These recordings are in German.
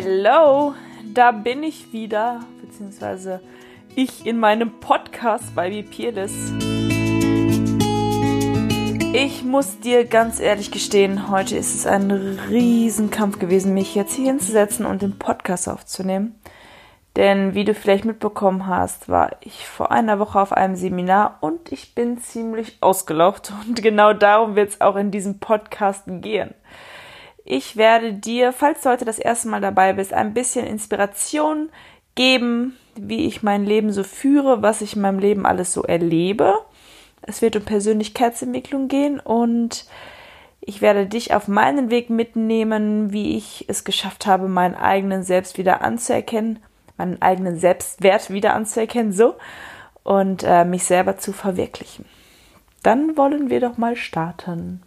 Hello, da bin ich wieder, beziehungsweise ich in meinem Podcast bei Be Peerless. Ich muss dir ganz ehrlich gestehen, heute ist es ein Riesenkampf gewesen, mich jetzt hier hinzusetzen und den Podcast aufzunehmen. Denn wie du vielleicht mitbekommen hast, war ich vor einer Woche auf einem Seminar und ich bin ziemlich ausgelaugt. Und genau darum wird es auch in diesem Podcast gehen. Ich werde dir, falls du heute das erste Mal dabei bist, ein bisschen Inspiration geben, wie ich mein Leben so führe, was ich in meinem Leben alles so erlebe. Es wird um Persönlichkeitsentwicklung gehen und ich werde dich auf meinen Weg mitnehmen, wie ich es geschafft habe, meinen eigenen Selbst wieder anzuerkennen, meinen eigenen Selbstwert wieder anzuerkennen, so und äh, mich selber zu verwirklichen. Dann wollen wir doch mal starten.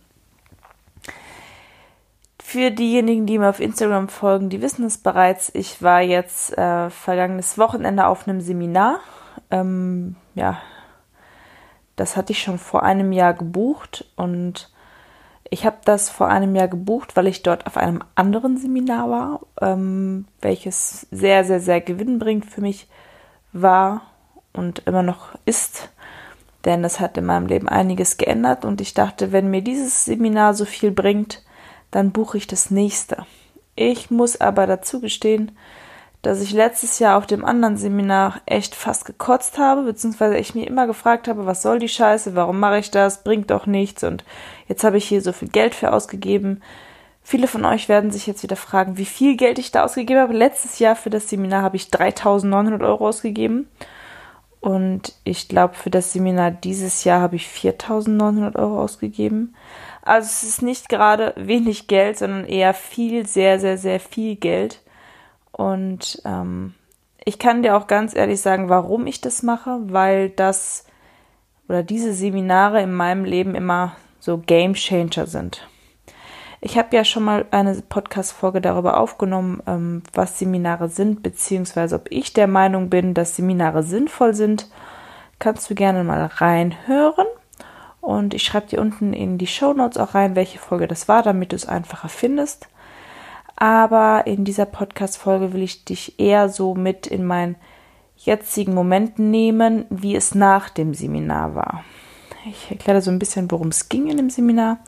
Für diejenigen, die mir auf Instagram folgen, die wissen es bereits. Ich war jetzt äh, vergangenes Wochenende auf einem Seminar. Ähm, ja, das hatte ich schon vor einem Jahr gebucht und ich habe das vor einem Jahr gebucht, weil ich dort auf einem anderen Seminar war, ähm, welches sehr, sehr, sehr gewinnbringend für mich war und immer noch ist. Denn es hat in meinem Leben einiges geändert und ich dachte, wenn mir dieses Seminar so viel bringt, dann buche ich das nächste. Ich muss aber dazu gestehen, dass ich letztes Jahr auf dem anderen Seminar echt fast gekotzt habe, beziehungsweise ich mir immer gefragt habe, was soll die Scheiße, warum mache ich das, bringt doch nichts und jetzt habe ich hier so viel Geld für ausgegeben. Viele von euch werden sich jetzt wieder fragen, wie viel Geld ich da ausgegeben habe. Letztes Jahr für das Seminar habe ich 3.900 Euro ausgegeben und ich glaube, für das Seminar dieses Jahr habe ich 4.900 Euro ausgegeben. Also es ist nicht gerade wenig Geld, sondern eher viel, sehr, sehr, sehr viel Geld. Und ähm, ich kann dir auch ganz ehrlich sagen, warum ich das mache, weil das oder diese Seminare in meinem Leben immer so Game Changer sind. Ich habe ja schon mal eine Podcast-Folge darüber aufgenommen, ähm, was Seminare sind, beziehungsweise ob ich der Meinung bin, dass Seminare sinnvoll sind. Kannst du gerne mal reinhören. Und ich schreibe dir unten in die Show Notes auch rein, welche Folge das war, damit du es einfacher findest. Aber in dieser Podcast-Folge will ich dich eher so mit in meinen jetzigen Momenten nehmen, wie es nach dem Seminar war. Ich erkläre so ein bisschen, worum es ging in dem Seminar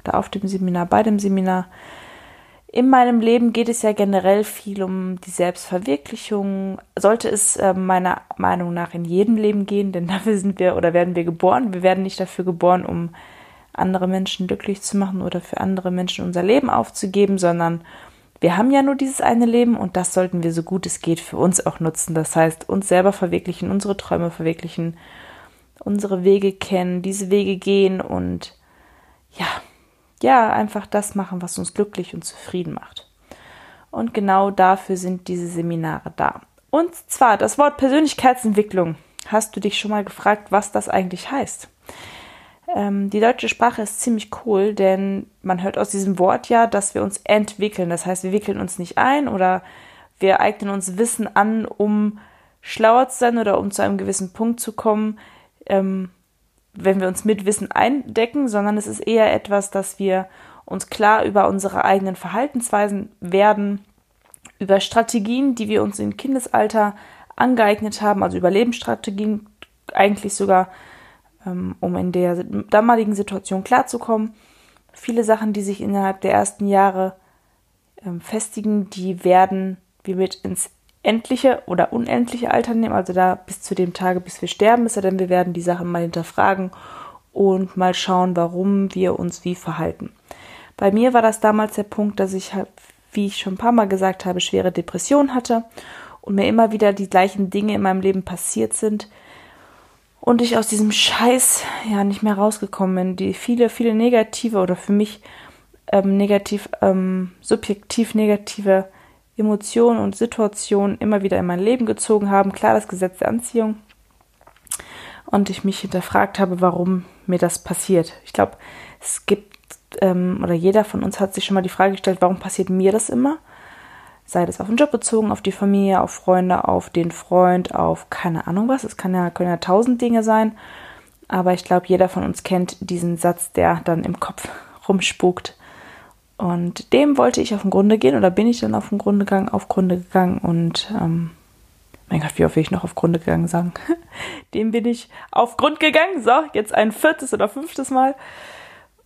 oder auf dem Seminar, bei dem Seminar. In meinem Leben geht es ja generell viel um die Selbstverwirklichung. Sollte es äh, meiner Meinung nach in jedem Leben gehen, denn dafür sind wir oder werden wir geboren. Wir werden nicht dafür geboren, um andere Menschen glücklich zu machen oder für andere Menschen unser Leben aufzugeben, sondern wir haben ja nur dieses eine Leben und das sollten wir so gut es geht für uns auch nutzen. Das heißt, uns selber verwirklichen, unsere Träume verwirklichen, unsere Wege kennen, diese Wege gehen und ja, ja, einfach das machen, was uns glücklich und zufrieden macht. Und genau dafür sind diese Seminare da. Und zwar das Wort Persönlichkeitsentwicklung. Hast du dich schon mal gefragt, was das eigentlich heißt? Ähm, die deutsche Sprache ist ziemlich cool, denn man hört aus diesem Wort ja, dass wir uns entwickeln. Das heißt, wir wickeln uns nicht ein oder wir eignen uns Wissen an, um schlauer zu sein oder um zu einem gewissen Punkt zu kommen. Ähm, wenn wir uns mit Wissen eindecken, sondern es ist eher etwas, dass wir uns klar über unsere eigenen Verhaltensweisen werden, über Strategien, die wir uns im Kindesalter angeeignet haben, also Überlebensstrategien eigentlich sogar, ähm, um in der damaligen Situation klarzukommen. Viele Sachen, die sich innerhalb der ersten Jahre ähm, festigen, die werden wir mit ins endliche oder unendliche Alter nehmen, also da bis zu dem Tage, bis wir sterben, ist ja denn wir werden die Sachen mal hinterfragen und mal schauen, warum wir uns wie verhalten. Bei mir war das damals der Punkt, dass ich, halt, wie ich schon ein paar Mal gesagt habe, schwere Depressionen hatte und mir immer wieder die gleichen Dinge in meinem Leben passiert sind und ich aus diesem Scheiß ja nicht mehr rausgekommen bin, die viele, viele negative oder für mich ähm, negativ, ähm, subjektiv negative Emotionen und Situationen immer wieder in mein Leben gezogen haben. Klar, das Gesetz der Anziehung. Und ich mich hinterfragt habe, warum mir das passiert. Ich glaube, es gibt, ähm, oder jeder von uns hat sich schon mal die Frage gestellt, warum passiert mir das immer? Sei das auf den Job bezogen, auf die Familie, auf Freunde, auf den Freund, auf keine Ahnung was. Es kann ja, können ja tausend Dinge sein. Aber ich glaube, jeder von uns kennt diesen Satz, der dann im Kopf rumspukt Und dem wollte ich auf den Grunde gehen oder bin ich dann auf den Grunde gegangen, auf Grunde gegangen und ähm, mein Gott, wie oft will ich noch auf Grunde gegangen sagen? dem bin ich auf Grund gegangen. So, jetzt ein viertes oder fünftes Mal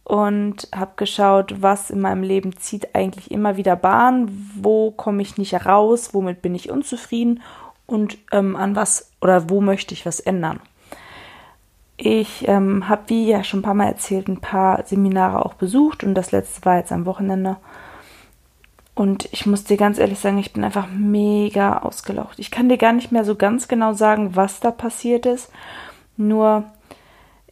und habe geschaut, was in meinem Leben zieht eigentlich immer wieder Bahn, wo komme ich nicht raus, womit bin ich unzufrieden und ähm, an was oder wo möchte ich was ändern. Ich ähm, habe, wie ja schon ein paar Mal erzählt, ein paar Seminare auch besucht und das letzte war jetzt am Wochenende. Und ich muss dir ganz ehrlich sagen, ich bin einfach mega ausgelaucht. Ich kann dir gar nicht mehr so ganz genau sagen, was da passiert ist. Nur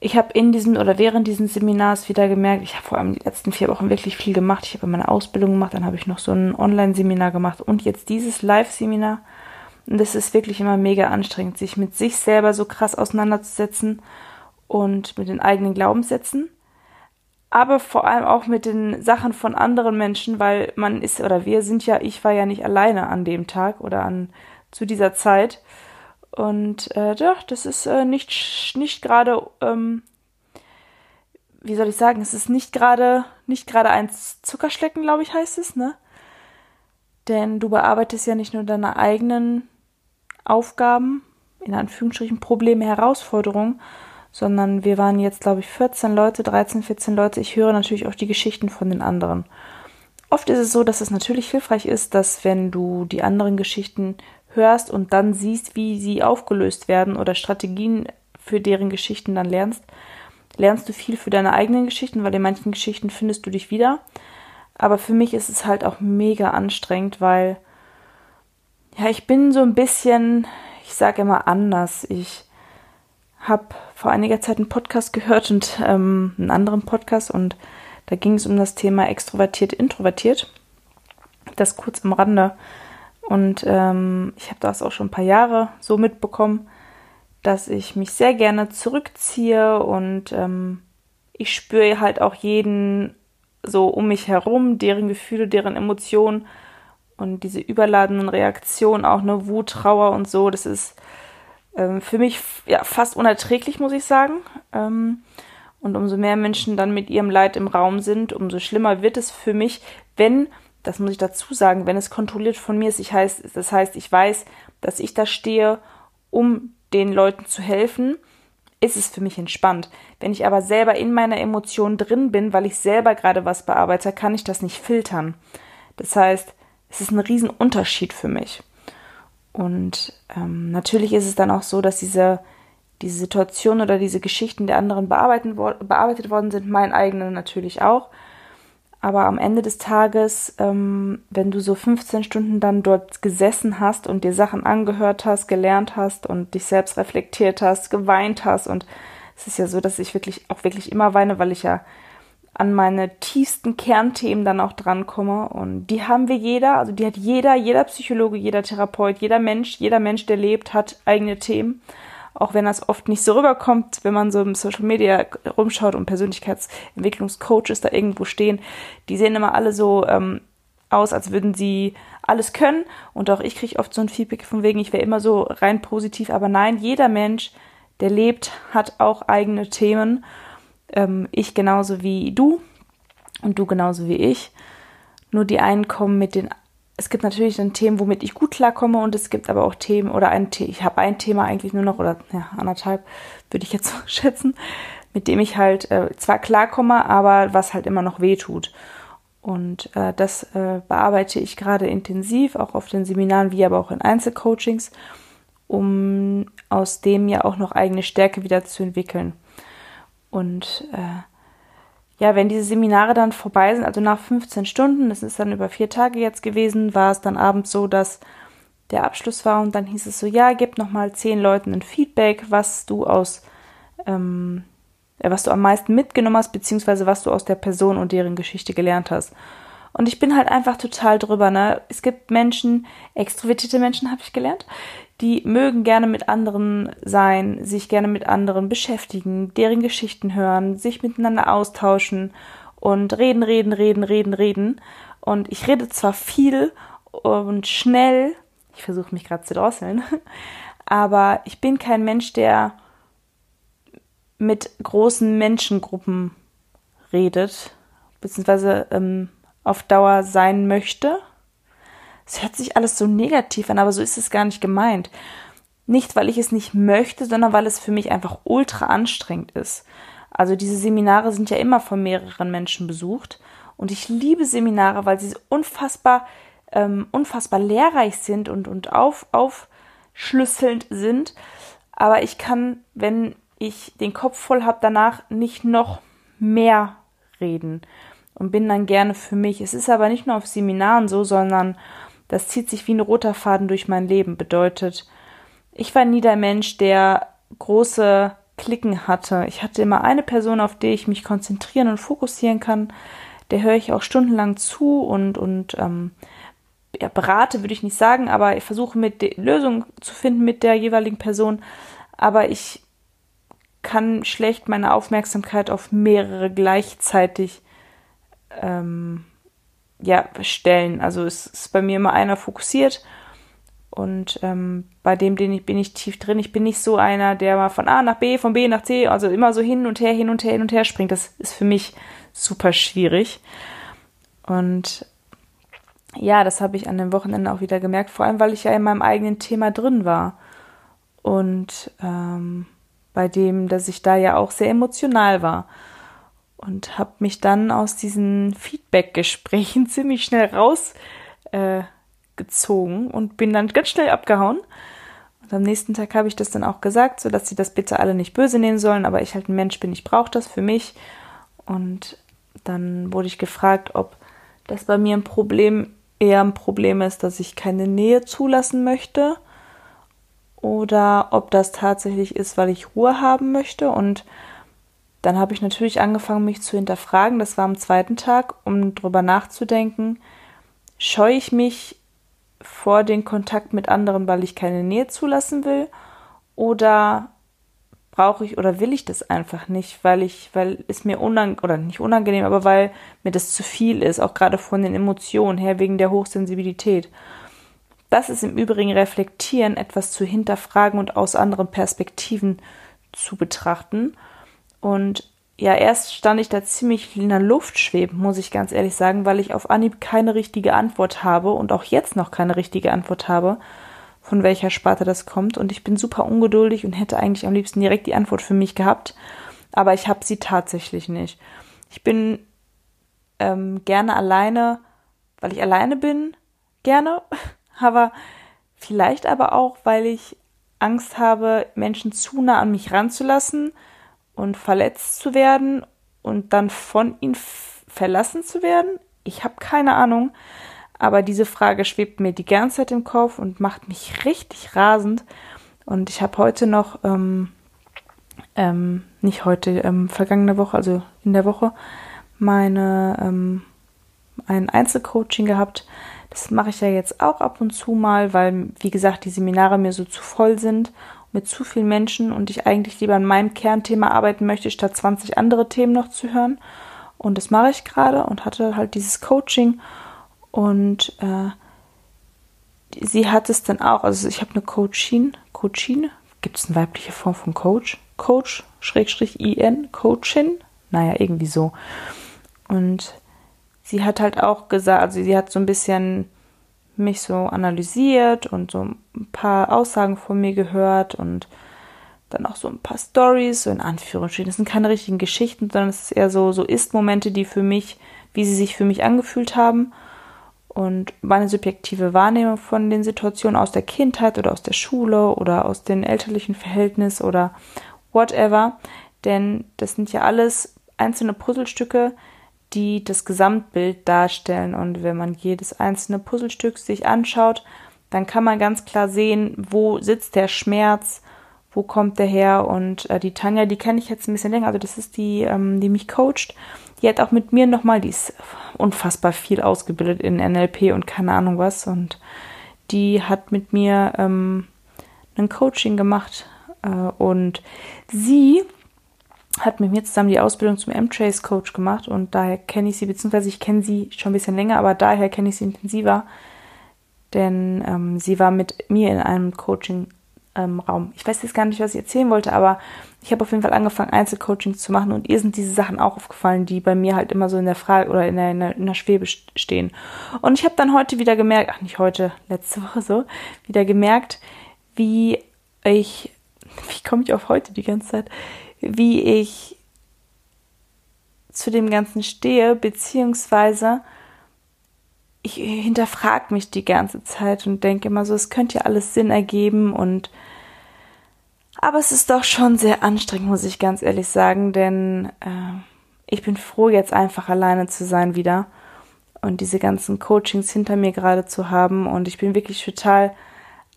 ich habe in diesem oder während dieses Seminars wieder gemerkt, ich habe vor allem die letzten vier Wochen wirklich viel gemacht. Ich habe meine Ausbildung gemacht, dann habe ich noch so ein Online-Seminar gemacht und jetzt dieses Live-Seminar. Und das ist wirklich immer mega anstrengend, sich mit sich selber so krass auseinanderzusetzen und mit den eigenen Glaubenssätzen, aber vor allem auch mit den Sachen von anderen Menschen, weil man ist oder wir sind ja, ich war ja nicht alleine an dem Tag oder an zu dieser Zeit. Und äh, ja, das ist äh, nicht, nicht gerade, ähm, wie soll ich sagen, es ist nicht gerade, nicht gerade ein Zuckerschlecken, glaube ich, heißt es, ne? Denn du bearbeitest ja nicht nur deine eigenen Aufgaben, in Anführungsstrichen Probleme, Herausforderungen, sondern wir waren jetzt, glaube ich, 14 Leute, 13, 14 Leute. Ich höre natürlich auch die Geschichten von den anderen. Oft ist es so, dass es natürlich hilfreich ist, dass wenn du die anderen Geschichten hörst und dann siehst, wie sie aufgelöst werden oder Strategien für deren Geschichten dann lernst, lernst du viel für deine eigenen Geschichten, weil in manchen Geschichten findest du dich wieder. Aber für mich ist es halt auch mega anstrengend, weil ja, ich bin so ein bisschen, ich sage immer anders. Ich habe vor einiger Zeit einen Podcast gehört und ähm, einen anderen Podcast und da ging es um das Thema extrovertiert, introvertiert. Das kurz am Rande. Und ähm, ich habe das auch schon ein paar Jahre so mitbekommen, dass ich mich sehr gerne zurückziehe und ähm, ich spüre halt auch jeden so um mich herum, deren Gefühle, deren Emotionen und diese überladenen Reaktionen, auch eine Wut, Trauer und so, das ist ähm, für mich ja fast unerträglich, muss ich sagen. Ähm, und umso mehr Menschen dann mit ihrem Leid im Raum sind, umso schlimmer wird es für mich, wenn das muss ich dazu sagen, wenn es kontrolliert von mir ist, ich heißt, das heißt, ich weiß, dass ich da stehe, um den Leuten zu helfen, ist es für mich entspannt. Wenn ich aber selber in meiner Emotion drin bin, weil ich selber gerade was bearbeite, kann ich das nicht filtern. Das heißt, es ist ein Riesenunterschied für mich. Und ähm, natürlich ist es dann auch so, dass diese, diese Situation oder diese Geschichten der anderen bearbeitet, bearbeitet worden sind, mein eigener natürlich auch. Aber am Ende des Tages, ähm, wenn du so 15 Stunden dann dort gesessen hast und dir Sachen angehört hast, gelernt hast und dich selbst reflektiert hast, geweint hast und es ist ja so, dass ich wirklich auch wirklich immer weine, weil ich ja an meine tiefsten Kernthemen dann auch drankomme. Und die haben wir jeder, also die hat jeder, jeder Psychologe, jeder Therapeut, jeder Mensch, jeder Mensch, der lebt, hat eigene Themen auch wenn das oft nicht so rüberkommt, wenn man so im Social Media rumschaut und Persönlichkeitsentwicklungscoaches da irgendwo stehen, die sehen immer alle so ähm, aus, als würden sie alles können. Und auch ich kriege oft so ein Feedback von wegen, ich wäre immer so rein positiv, aber nein, jeder Mensch, der lebt, hat auch eigene Themen. Ähm, ich genauso wie du und du genauso wie ich. Nur die einen kommen mit den es gibt natürlich dann Themen, womit ich gut klarkomme und es gibt aber auch Themen oder ein Thema, ich habe ein Thema eigentlich nur noch oder ja, anderthalb würde ich jetzt so schätzen, mit dem ich halt äh, zwar klarkomme, aber was halt immer noch weh tut. Und äh, das äh, bearbeite ich gerade intensiv, auch auf den Seminaren wie aber auch in Einzelcoachings, um aus dem ja auch noch eigene Stärke wieder zu entwickeln. Und äh, ja, wenn diese Seminare dann vorbei sind, also nach 15 Stunden, das ist dann über vier Tage jetzt gewesen, war es dann abends so, dass der Abschluss war und dann hieß es so, ja, gib nochmal zehn Leuten ein Feedback, was du aus, ähm, was du am meisten mitgenommen hast, beziehungsweise was du aus der Person und deren Geschichte gelernt hast. Und ich bin halt einfach total drüber, ne? Es gibt Menschen, extrovertierte Menschen habe ich gelernt, die mögen gerne mit anderen sein, sich gerne mit anderen beschäftigen, deren Geschichten hören, sich miteinander austauschen und reden, reden, reden, reden, reden. Und ich rede zwar viel und schnell, ich versuche mich gerade zu drosseln, aber ich bin kein Mensch, der mit großen Menschengruppen redet, beziehungsweise ähm, auf Dauer sein möchte. Es hört sich alles so negativ an, aber so ist es gar nicht gemeint. Nicht, weil ich es nicht möchte, sondern weil es für mich einfach ultra anstrengend ist. Also diese Seminare sind ja immer von mehreren Menschen besucht. Und ich liebe Seminare, weil sie unfassbar, ähm, unfassbar lehrreich sind und, und auf, aufschlüsselnd sind. Aber ich kann, wenn ich den Kopf voll habe, danach nicht noch mehr reden und bin dann gerne für mich. Es ist aber nicht nur auf Seminaren so, sondern das zieht sich wie ein roter Faden durch mein Leben. Bedeutet, ich war nie der Mensch, der große Klicken hatte. Ich hatte immer eine Person, auf die ich mich konzentrieren und fokussieren kann. Der höre ich auch stundenlang zu und, und ähm, ja, berate, würde ich nicht sagen, aber ich versuche mit Lösungen zu finden mit der jeweiligen Person. Aber ich kann schlecht meine Aufmerksamkeit auf mehrere gleichzeitig ähm, ja, stellen. Also es ist bei mir immer einer fokussiert und ähm, bei dem den ich, bin ich tief drin. Ich bin nicht so einer, der mal von A nach B, von B nach C, also immer so hin und her, hin und her, hin und her springt. Das ist für mich super schwierig. Und ja, das habe ich an dem Wochenende auch wieder gemerkt, vor allem weil ich ja in meinem eigenen Thema drin war. Und ähm, bei dem, dass ich da ja auch sehr emotional war und habe mich dann aus diesen Feedback-Gesprächen ziemlich schnell rausgezogen äh, und bin dann ganz schnell abgehauen. Und am nächsten Tag habe ich das dann auch gesagt, so dass sie das bitte alle nicht böse nehmen sollen, aber ich halt ein Mensch bin, ich brauche das für mich. Und dann wurde ich gefragt, ob das bei mir ein Problem eher ein Problem ist, dass ich keine Nähe zulassen möchte oder ob das tatsächlich ist, weil ich Ruhe haben möchte und dann habe ich natürlich angefangen, mich zu hinterfragen. Das war am zweiten Tag, um drüber nachzudenken. Scheue ich mich vor den Kontakt mit anderen, weil ich keine Nähe zulassen will? Oder brauche ich oder will ich das einfach nicht, weil ich, weil es mir unangenehm, oder nicht unangenehm, aber weil mir das zu viel ist, auch gerade von den Emotionen her, wegen der Hochsensibilität. Das ist im Übrigen reflektieren, etwas zu hinterfragen und aus anderen Perspektiven zu betrachten. Und ja, erst stand ich da ziemlich in der Luft schwebend, muss ich ganz ehrlich sagen, weil ich auf Anhieb keine richtige Antwort habe und auch jetzt noch keine richtige Antwort habe, von welcher Sparte das kommt. Und ich bin super ungeduldig und hätte eigentlich am liebsten direkt die Antwort für mich gehabt, aber ich habe sie tatsächlich nicht. Ich bin ähm, gerne alleine, weil ich alleine bin, gerne, aber vielleicht aber auch, weil ich Angst habe, Menschen zu nah an mich ranzulassen, und verletzt zu werden und dann von ihm verlassen zu werden? Ich habe keine Ahnung, aber diese Frage schwebt mir die ganze Zeit im Kopf und macht mich richtig rasend. Und ich habe heute noch, ähm, ähm, nicht heute, ähm, vergangene Woche, also in der Woche, meine ähm, ein Einzelcoaching gehabt. Das mache ich ja jetzt auch ab und zu mal, weil, wie gesagt, die Seminare mir so zu voll sind mit zu vielen Menschen und ich eigentlich lieber an meinem Kernthema arbeiten möchte, statt 20 andere Themen noch zu hören. Und das mache ich gerade und hatte halt dieses Coaching und äh, sie hat es dann auch, also ich habe eine Coachin, Coachin, gibt es eine weibliche Form von Coach? Coach, Schrägstrich IN, Coachin? Naja, irgendwie so. Und sie hat halt auch gesagt, also sie hat so ein bisschen mich so analysiert und so ein paar Aussagen von mir gehört und dann auch so ein paar Stories, so in Anführungsstrichen. Das sind keine richtigen Geschichten, sondern es ist eher so, so Ist-Momente, die für mich, wie sie sich für mich angefühlt haben und meine subjektive Wahrnehmung von den Situationen aus der Kindheit oder aus der Schule oder aus den elterlichen Verhältnissen oder whatever. Denn das sind ja alles einzelne Puzzlestücke, die das Gesamtbild darstellen. Und wenn man jedes einzelne Puzzlestück sich anschaut, dann kann man ganz klar sehen, wo sitzt der Schmerz, wo kommt der her. Und äh, die Tanja, die kenne ich jetzt ein bisschen länger, also das ist die, ähm, die mich coacht. Die hat auch mit mir nochmal, die ist unfassbar viel ausgebildet in NLP und keine Ahnung was. Und die hat mit mir ähm, ein Coaching gemacht. Äh, und sie hat mit mir zusammen die Ausbildung zum M-Trace Coach gemacht und daher kenne ich sie, beziehungsweise ich kenne sie schon ein bisschen länger, aber daher kenne ich sie intensiver, denn ähm, sie war mit mir in einem Coaching-Raum. Ähm, ich weiß jetzt gar nicht, was ich erzählen wollte, aber ich habe auf jeden Fall angefangen, Einzelcoaching zu machen und ihr sind diese Sachen auch aufgefallen, die bei mir halt immer so in der Frage oder in der, in der, in der Schwebe stehen. Und ich habe dann heute wieder gemerkt, ach nicht heute, letzte Woche so, wieder gemerkt, wie ich, wie komme ich auf heute die ganze Zeit, wie ich zu dem Ganzen stehe, beziehungsweise ich hinterfrage mich die ganze Zeit und denke immer so, es könnte ja alles Sinn ergeben und aber es ist doch schon sehr anstrengend, muss ich ganz ehrlich sagen, denn äh, ich bin froh, jetzt einfach alleine zu sein wieder und diese ganzen Coachings hinter mir gerade zu haben und ich bin wirklich total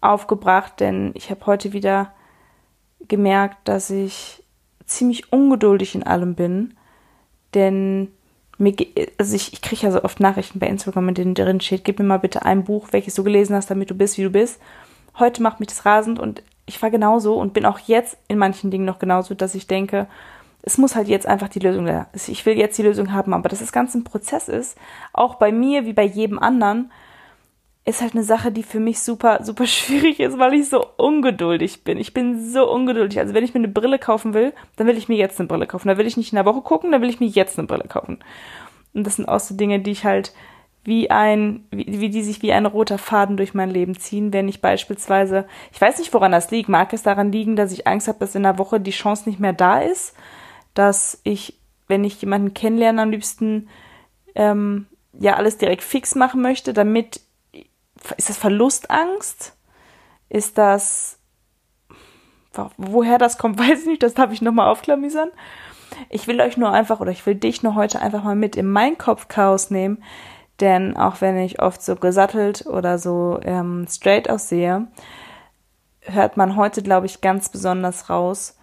aufgebracht, denn ich habe heute wieder gemerkt, dass ich ziemlich ungeduldig in allem bin, denn mir, also ich, ich kriege ja so oft Nachrichten bei Instagram, in denen drin steht, gib mir mal bitte ein Buch, welches du gelesen hast, damit du bist, wie du bist. Heute macht mich das rasend und ich war genauso und bin auch jetzt in manchen Dingen noch genauso, dass ich denke, es muss halt jetzt einfach die Lösung da. Ich will jetzt die Lösung haben, aber dass das Ganze ein Prozess ist, auch bei mir wie bei jedem anderen, ist halt eine Sache, die für mich super, super schwierig ist, weil ich so ungeduldig bin. Ich bin so ungeduldig. Also wenn ich mir eine Brille kaufen will, dann will ich mir jetzt eine Brille kaufen. Da will ich nicht in der Woche gucken, dann will ich mir jetzt eine Brille kaufen. Und das sind auch so Dinge, die ich halt wie ein, wie, wie die sich wie ein roter Faden durch mein Leben ziehen, wenn ich beispielsweise, ich weiß nicht, woran das liegt. Mag es daran liegen, dass ich Angst habe, dass in der Woche die Chance nicht mehr da ist, dass ich, wenn ich jemanden kennenlerne, am liebsten ähm, ja alles direkt fix machen möchte, damit ist das Verlustangst? Ist das, woher das kommt, weiß ich nicht, das darf ich nochmal aufklamüsern. Ich will euch nur einfach, oder ich will dich nur heute einfach mal mit in mein Kopfchaos nehmen, denn auch wenn ich oft so gesattelt oder so ähm, straight aussehe, hört man heute, glaube ich, ganz besonders raus,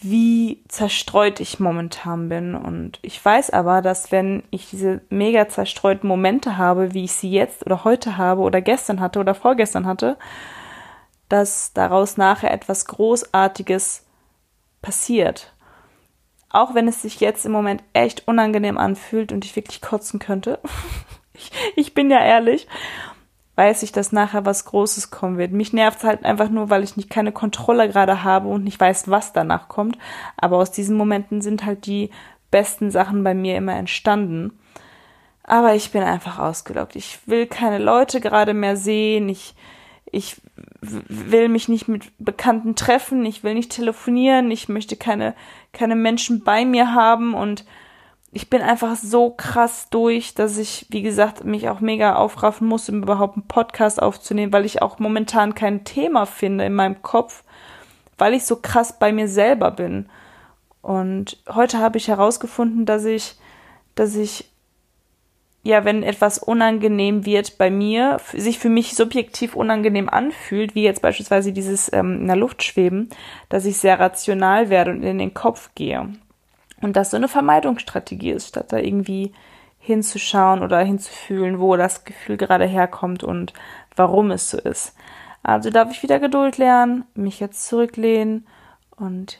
wie zerstreut ich momentan bin. Und ich weiß aber, dass wenn ich diese mega zerstreuten Momente habe, wie ich sie jetzt oder heute habe oder gestern hatte oder vorgestern hatte, dass daraus nachher etwas Großartiges passiert. Auch wenn es sich jetzt im Moment echt unangenehm anfühlt und ich wirklich kotzen könnte. ich, ich bin ja ehrlich weiß ich, dass nachher was Großes kommen wird. Mich nervt es halt einfach nur, weil ich nicht keine Kontrolle gerade habe und nicht weiß, was danach kommt. Aber aus diesen Momenten sind halt die besten Sachen bei mir immer entstanden. Aber ich bin einfach ausgelockt. Ich will keine Leute gerade mehr sehen. Ich, ich will mich nicht mit Bekannten treffen. Ich will nicht telefonieren. Ich möchte keine, keine Menschen bei mir haben und ich bin einfach so krass durch, dass ich, wie gesagt, mich auch mega aufraffen muss, um überhaupt einen Podcast aufzunehmen, weil ich auch momentan kein Thema finde in meinem Kopf, weil ich so krass bei mir selber bin. Und heute habe ich herausgefunden, dass ich, dass ich, ja, wenn etwas unangenehm wird bei mir, sich für mich subjektiv unangenehm anfühlt, wie jetzt beispielsweise dieses ähm, in der Luft schweben, dass ich sehr rational werde und in den Kopf gehe. Und das so eine Vermeidungsstrategie ist, statt da irgendwie hinzuschauen oder hinzufühlen, wo das Gefühl gerade herkommt und warum es so ist. Also darf ich wieder Geduld lernen, mich jetzt zurücklehnen und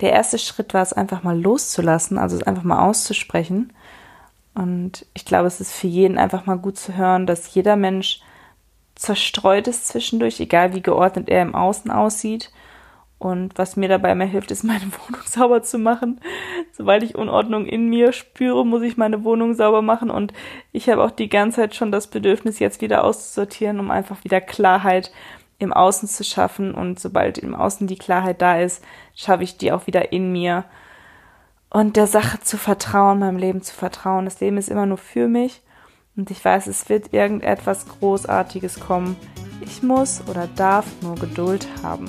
der erste Schritt war es einfach mal loszulassen, also es einfach mal auszusprechen. Und ich glaube, es ist für jeden einfach mal gut zu hören, dass jeder Mensch zerstreut ist zwischendurch, egal wie geordnet er im Außen aussieht und was mir dabei mehr hilft, ist meine Wohnung sauber zu machen. Sobald ich Unordnung in mir spüre, muss ich meine Wohnung sauber machen. Und ich habe auch die ganze Zeit schon das Bedürfnis, jetzt wieder auszusortieren, um einfach wieder Klarheit im Außen zu schaffen. Und sobald im Außen die Klarheit da ist, schaffe ich die auch wieder in mir. Und der Sache zu vertrauen, meinem Leben zu vertrauen. Das Leben ist immer nur für mich. Und ich weiß, es wird irgendetwas Großartiges kommen. Ich muss oder darf nur Geduld haben.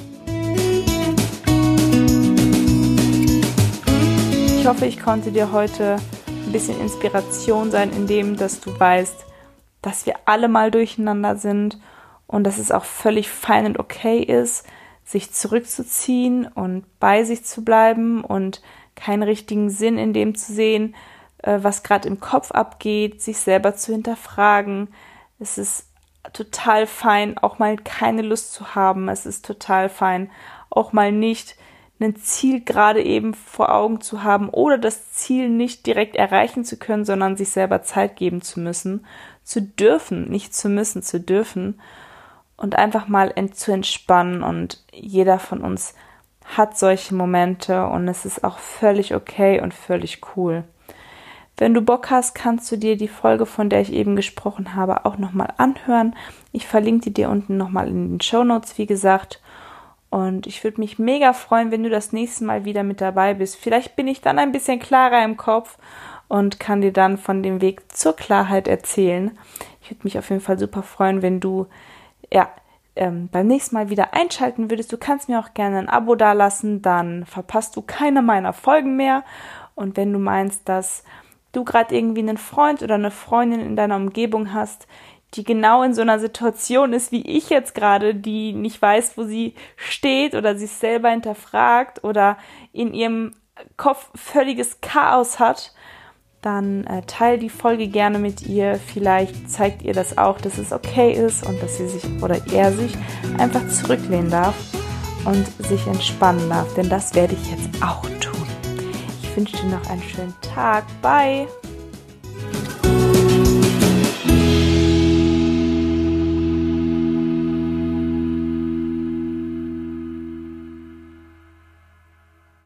Ich hoffe, ich konnte dir heute ein bisschen Inspiration sein, indem dass du weißt, dass wir alle mal durcheinander sind und dass es auch völlig fein und okay ist, sich zurückzuziehen und bei sich zu bleiben und keinen richtigen Sinn in dem zu sehen, äh, was gerade im Kopf abgeht, sich selber zu hinterfragen. Es ist total fein, auch mal keine Lust zu haben. Es ist total fein, auch mal nicht ein Ziel gerade eben vor Augen zu haben oder das Ziel nicht direkt erreichen zu können, sondern sich selber Zeit geben zu müssen, zu dürfen, nicht zu müssen, zu dürfen und einfach mal ent zu entspannen und jeder von uns hat solche Momente und es ist auch völlig okay und völlig cool. Wenn du Bock hast, kannst du dir die Folge, von der ich eben gesprochen habe, auch nochmal anhören. Ich verlinke die dir unten nochmal in den Show Notes, wie gesagt. Und ich würde mich mega freuen, wenn du das nächste Mal wieder mit dabei bist. Vielleicht bin ich dann ein bisschen klarer im Kopf und kann dir dann von dem Weg zur Klarheit erzählen. Ich würde mich auf jeden Fall super freuen, wenn du ja ähm, beim nächsten Mal wieder einschalten würdest. Du kannst mir auch gerne ein Abo dalassen, dann verpasst du keine meiner Folgen mehr. Und wenn du meinst, dass du gerade irgendwie einen Freund oder eine Freundin in deiner Umgebung hast, die genau in so einer Situation ist wie ich jetzt gerade, die nicht weiß, wo sie steht oder sich selber hinterfragt oder in ihrem Kopf völliges Chaos hat, dann äh, teil die Folge gerne mit ihr. Vielleicht zeigt ihr das auch, dass es okay ist und dass sie sich oder er sich einfach zurücklehnen darf und sich entspannen darf. Denn das werde ich jetzt auch tun. Ich wünsche dir noch einen schönen Tag. Bye!